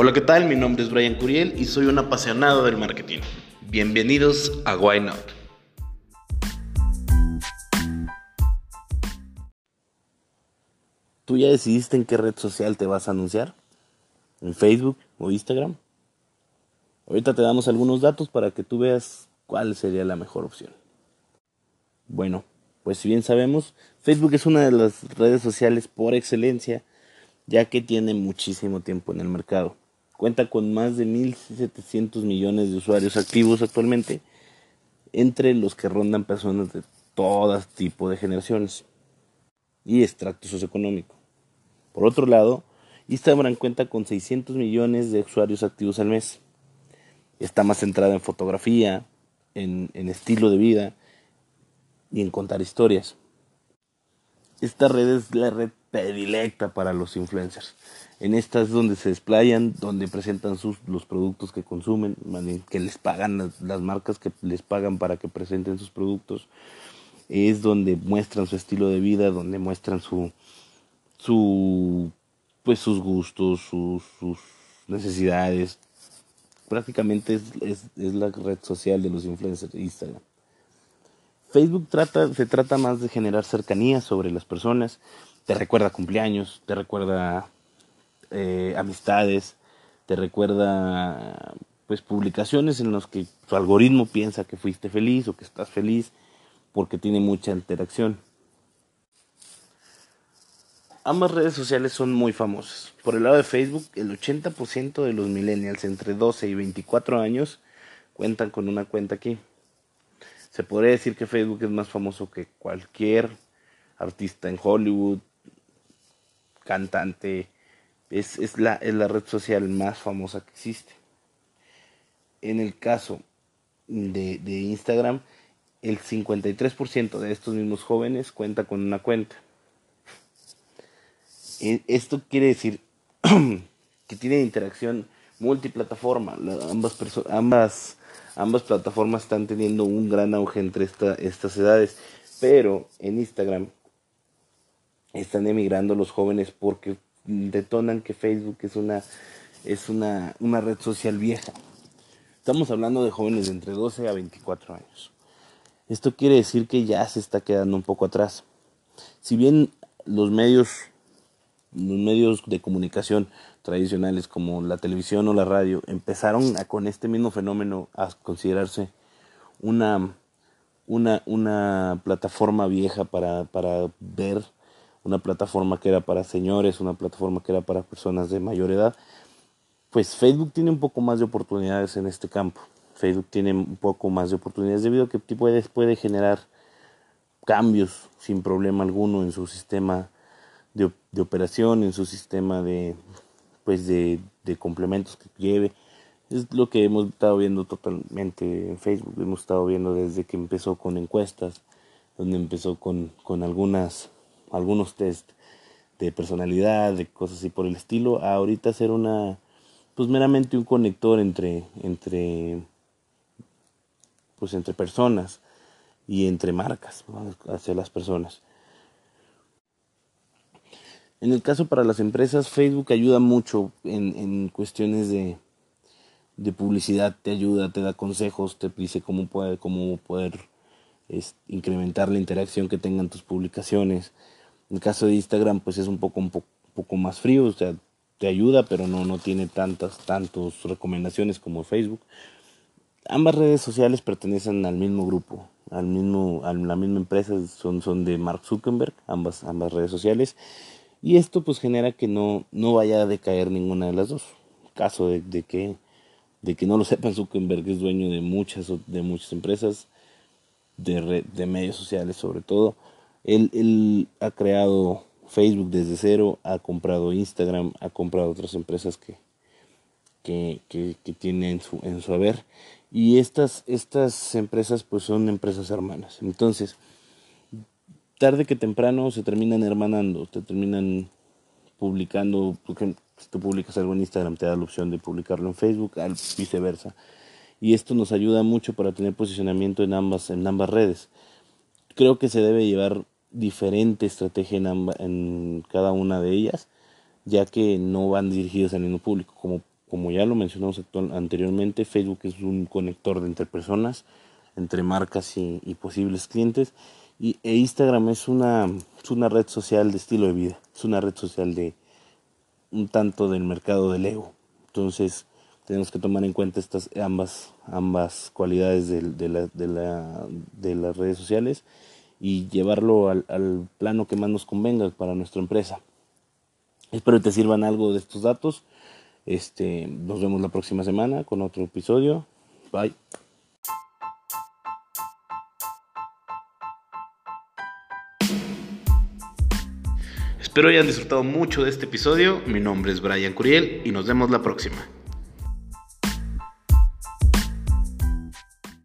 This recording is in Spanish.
Hola, ¿qué tal? Mi nombre es Brian Curiel y soy un apasionado del marketing. Bienvenidos a Why Not. ¿Tú ya decidiste en qué red social te vas a anunciar? ¿En Facebook o Instagram? Ahorita te damos algunos datos para que tú veas cuál sería la mejor opción. Bueno, pues si bien sabemos, Facebook es una de las redes sociales por excelencia, ya que tiene muchísimo tiempo en el mercado. Cuenta con más de 1.700 millones de usuarios activos actualmente, entre los que rondan personas de todo tipo de generaciones y extracto socioeconómico. Por otro lado, Instagram cuenta con 600 millones de usuarios activos al mes. Está más centrada en fotografía, en, en estilo de vida y en contar historias. Esta red es la red predilecta para los influencers. En esta es donde se desplayan, donde presentan sus, los productos que consumen, que les pagan las, las, marcas que les pagan para que presenten sus productos. Es donde muestran su estilo de vida, donde muestran su, su pues sus gustos, sus, sus necesidades. Prácticamente es, es, es, la red social de los influencers Instagram. Facebook trata, se trata más de generar cercanía sobre las personas. Te recuerda cumpleaños, te recuerda eh, amistades, te recuerda pues publicaciones en las que tu algoritmo piensa que fuiste feliz o que estás feliz porque tiene mucha interacción. Ambas redes sociales son muy famosas. Por el lado de Facebook, el 80% de los millennials entre 12 y 24 años cuentan con una cuenta aquí. Se podría decir que Facebook es más famoso que cualquier artista en Hollywood, cantante. Es, es, la, es la red social más famosa que existe. En el caso de, de Instagram, el 53% de estos mismos jóvenes cuenta con una cuenta. Esto quiere decir que tiene interacción multiplataforma. Ambas, ambas, ambas plataformas están teniendo un gran auge entre esta, estas edades. Pero en Instagram están emigrando los jóvenes porque detonan que Facebook es una, es una, una red social vieja. Estamos hablando de jóvenes de entre 12 a 24 años. Esto quiere decir que ya se está quedando un poco atrás. Si bien los medios los medios de comunicación tradicionales como la televisión o la radio empezaron con este mismo fenómeno a considerarse una, una, una plataforma vieja para, para ver, una plataforma que era para señores, una plataforma que era para personas de mayor edad, pues Facebook tiene un poco más de oportunidades en este campo. Facebook tiene un poco más de oportunidades debido a que puede, puede generar cambios sin problema alguno en su sistema de, de operación, en su sistema de, pues de, de complementos que lleve. Es lo que hemos estado viendo totalmente en Facebook. Hemos estado viendo desde que empezó con encuestas, donde empezó con, con algunas, algunos test de personalidad, de cosas así por el estilo, ahorita ser una, pues meramente un conector entre, entre, pues entre personas y entre marcas hacia las personas. En el caso para las empresas, Facebook ayuda mucho en, en cuestiones de, de, publicidad, te ayuda, te da consejos, te dice cómo, puede, cómo poder incrementar la interacción que tengan tus publicaciones. En el caso de Instagram, pues es un poco, un poco, poco más frío, o sea, te ayuda, pero no, no tiene tantas, tantas recomendaciones como Facebook. Ambas redes sociales pertenecen al mismo grupo, al mismo, a la misma empresa, son, son de Mark Zuckerberg, ambas, ambas redes sociales. Y esto pues genera que no, no vaya a decaer ninguna de las dos. Caso de, de, que, de que no lo sepan, Zuckerberg es dueño de muchas, de muchas empresas, de, de medios sociales sobre todo. Él, él ha creado Facebook desde cero, ha comprado Instagram, ha comprado otras empresas que, que, que, que tiene en su, en su haber. Y estas, estas empresas pues son empresas hermanas. Entonces, tarde que temprano se terminan hermanando, te terminan publicando, porque si tú publicas algo en Instagram te da la opción de publicarlo en Facebook, al viceversa. Y esto nos ayuda mucho para tener posicionamiento en ambas, en ambas redes. Creo que se debe llevar diferente estrategia en, en cada una de ellas, ya que no van dirigidos al mismo público. Como como ya lo mencionamos anteriormente, Facebook es un conector de entre personas, entre marcas y, posibles clientes. Y, e Instagram es una, es una red social de estilo de vida, es una red social de un tanto del mercado del ego. Entonces tenemos que tomar en cuenta estas ambas, ambas cualidades de, de, la, de, la, de las redes sociales y llevarlo al, plano que más nos convenga para nuestra empresa. Espero que te sirvan algo de estos datos. Este, nos vemos la próxima semana con otro episodio. Bye. Espero hayan disfrutado mucho de este episodio. Mi nombre es Brian Curiel y nos vemos la próxima.